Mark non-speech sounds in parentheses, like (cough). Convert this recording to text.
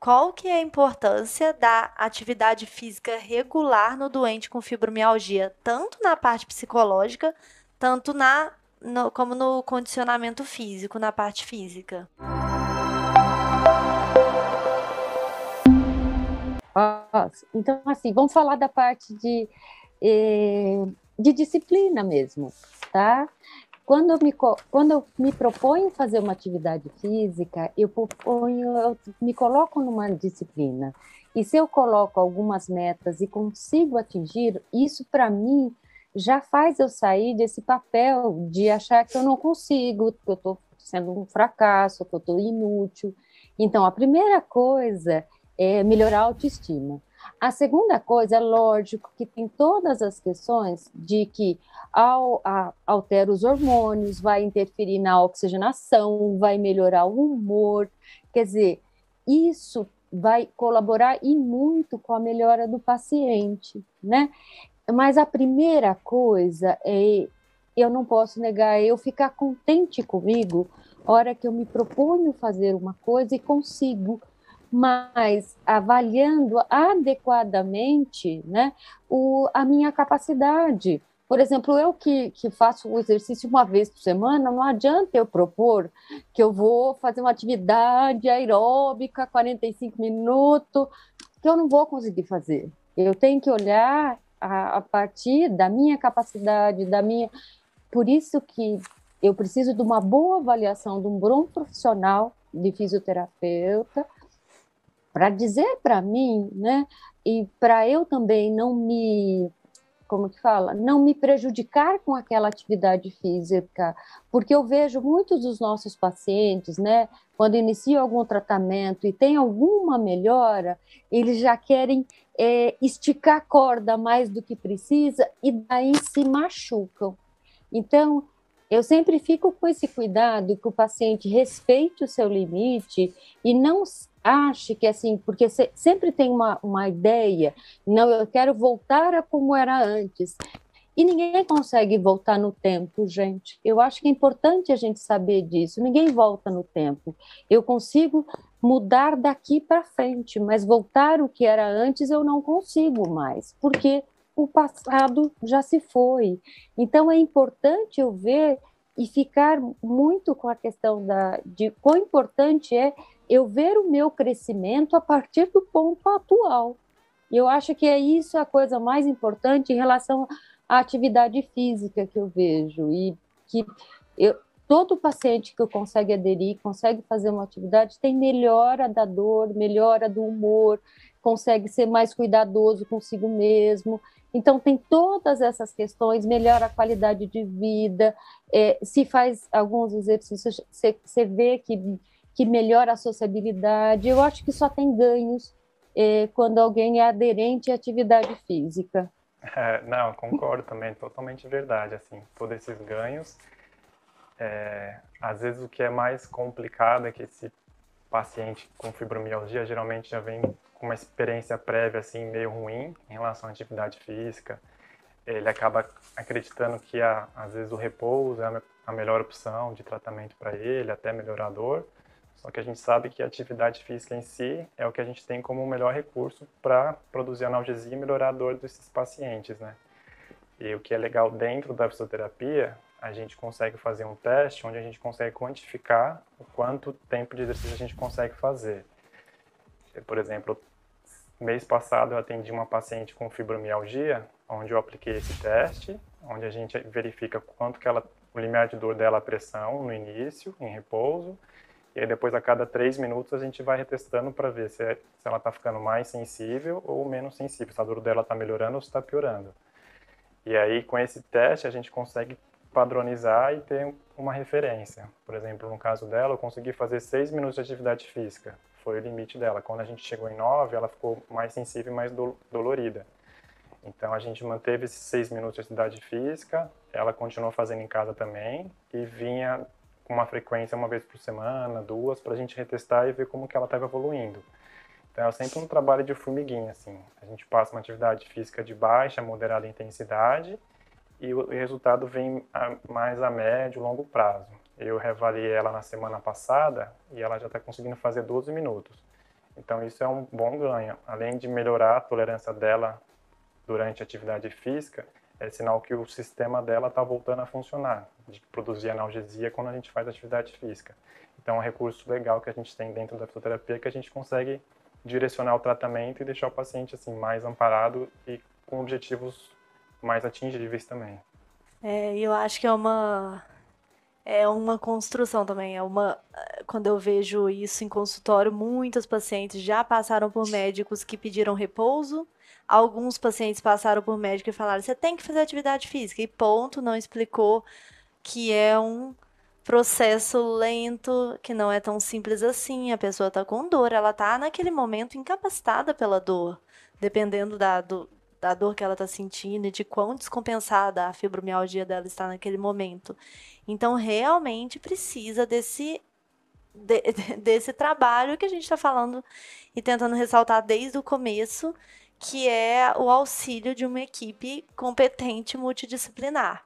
qual que é a importância da atividade física regular no doente com fibromialgia, tanto na parte psicológica, tanto na no, como no condicionamento físico, na parte física? Então, assim, vamos falar da parte de, eh, de disciplina mesmo, tá? Quando eu, me, quando eu me proponho fazer uma atividade física, eu, proponho, eu me coloco numa disciplina. E se eu coloco algumas metas e consigo atingir, isso para mim já faz eu sair desse papel de achar que eu não consigo, que eu estou sendo um fracasso, que eu estou inútil. Então, a primeira coisa é melhorar a autoestima. A segunda coisa, é lógico que tem todas as questões de que ao, a, altera os hormônios, vai interferir na oxigenação, vai melhorar o humor, quer dizer, isso vai colaborar e muito com a melhora do paciente, né? Mas a primeira coisa é, eu não posso negar, é eu ficar contente comigo, hora que eu me proponho fazer uma coisa e consigo mas avaliando adequadamente né, o, a minha capacidade. Por exemplo, eu que, que faço o exercício uma vez por semana, não adianta eu propor que eu vou fazer uma atividade aeróbica, 45 minutos, que eu não vou conseguir fazer. Eu tenho que olhar a, a partir da minha capacidade, da minha. Por isso que eu preciso de uma boa avaliação de um bom profissional de fisioterapeuta para dizer para mim, né, e para eu também não me como que fala, não me prejudicar com aquela atividade física, porque eu vejo muitos dos nossos pacientes, né, quando iniciam algum tratamento e tem alguma melhora, eles já querem é, esticar a corda mais do que precisa e daí se machucam. Então, eu sempre fico com esse cuidado que o paciente respeite o seu limite e não ache que assim, porque sempre tem uma, uma ideia, não, eu quero voltar a como era antes. E ninguém consegue voltar no tempo, gente. Eu acho que é importante a gente saber disso. Ninguém volta no tempo. Eu consigo mudar daqui para frente, mas voltar o que era antes eu não consigo mais, porque o passado já se foi. Então é importante eu ver e ficar muito com a questão da, de quão importante é eu ver o meu crescimento a partir do ponto atual. Eu acho que é isso a coisa mais importante em relação à atividade física que eu vejo e que eu, todo paciente que consegue aderir, consegue fazer uma atividade, tem melhora da dor, melhora do humor, consegue ser mais cuidadoso consigo mesmo. Então, tem todas essas questões, melhora a qualidade de vida, é, se faz alguns exercícios, você vê que que melhora a sociabilidade. Eu acho que só tem ganhos é, quando alguém é aderente à atividade física. É, não, concordo também, totalmente verdade. Assim, todos esses ganhos. É, às vezes o que é mais complicado é que esse paciente com fibromialgia geralmente já vem com uma experiência prévia assim meio ruim em relação à atividade física. Ele acaba acreditando que a, às vezes o repouso é a melhor opção de tratamento para ele, até melhorador. Só que a gente sabe que a atividade física em si é o que a gente tem como o melhor recurso para produzir analgesia e melhorar a dor desses pacientes, né? E o que é legal dentro da fisioterapia, a gente consegue fazer um teste onde a gente consegue quantificar o quanto tempo de exercício a gente consegue fazer. Por exemplo, mês passado eu atendi uma paciente com fibromialgia, onde eu apliquei esse teste, onde a gente verifica quanto que ela, o limiar de dor dela, a pressão no início, em repouso, e aí depois a cada três minutos a gente vai retestando para ver se, é, se ela está ficando mais sensível ou menos sensível, se a dor dela está melhorando ou se está piorando. E aí com esse teste a gente consegue padronizar e ter uma referência. Por exemplo, no caso dela, eu consegui fazer seis minutos de atividade física, foi o limite dela. Quando a gente chegou em nove, ela ficou mais sensível e mais do, dolorida. Então a gente manteve esses seis minutos de atividade física, ela continuou fazendo em casa também e vinha com uma frequência uma vez por semana, duas, para a gente retestar e ver como que ela estava evoluindo. Então é sempre um trabalho de formiguinha, assim. A gente passa uma atividade física de baixa, moderada intensidade e o resultado vem a, mais a médio, longo prazo. Eu reavaliei ela na semana passada e ela já está conseguindo fazer 12 minutos. Então isso é um bom ganho. Além de melhorar a tolerância dela durante a atividade física, é sinal que o sistema dela está voltando a funcionar, de produzir analgesia quando a gente faz atividade física. Então é um recurso legal que a gente tem dentro da fisioterapia que a gente consegue direcionar o tratamento e deixar o paciente assim mais amparado e com objetivos mais atingíveis também. É, eu acho que é uma é uma construção também, é uma quando eu vejo isso em consultório, muitos pacientes já passaram por médicos que pediram repouso. Alguns pacientes passaram por médico e falaram: "Você tem que fazer atividade física". E ponto, não explicou que é um processo lento, que não é tão simples assim. A pessoa está com dor, ela está naquele momento incapacitada pela dor, dependendo da, do, da dor que ela está sentindo e de quão descompensada a fibromialgia dela está naquele momento. Então, realmente precisa desse, de, (laughs) desse trabalho que a gente está falando e tentando ressaltar desde o começo, que é o auxílio de uma equipe competente multidisciplinar.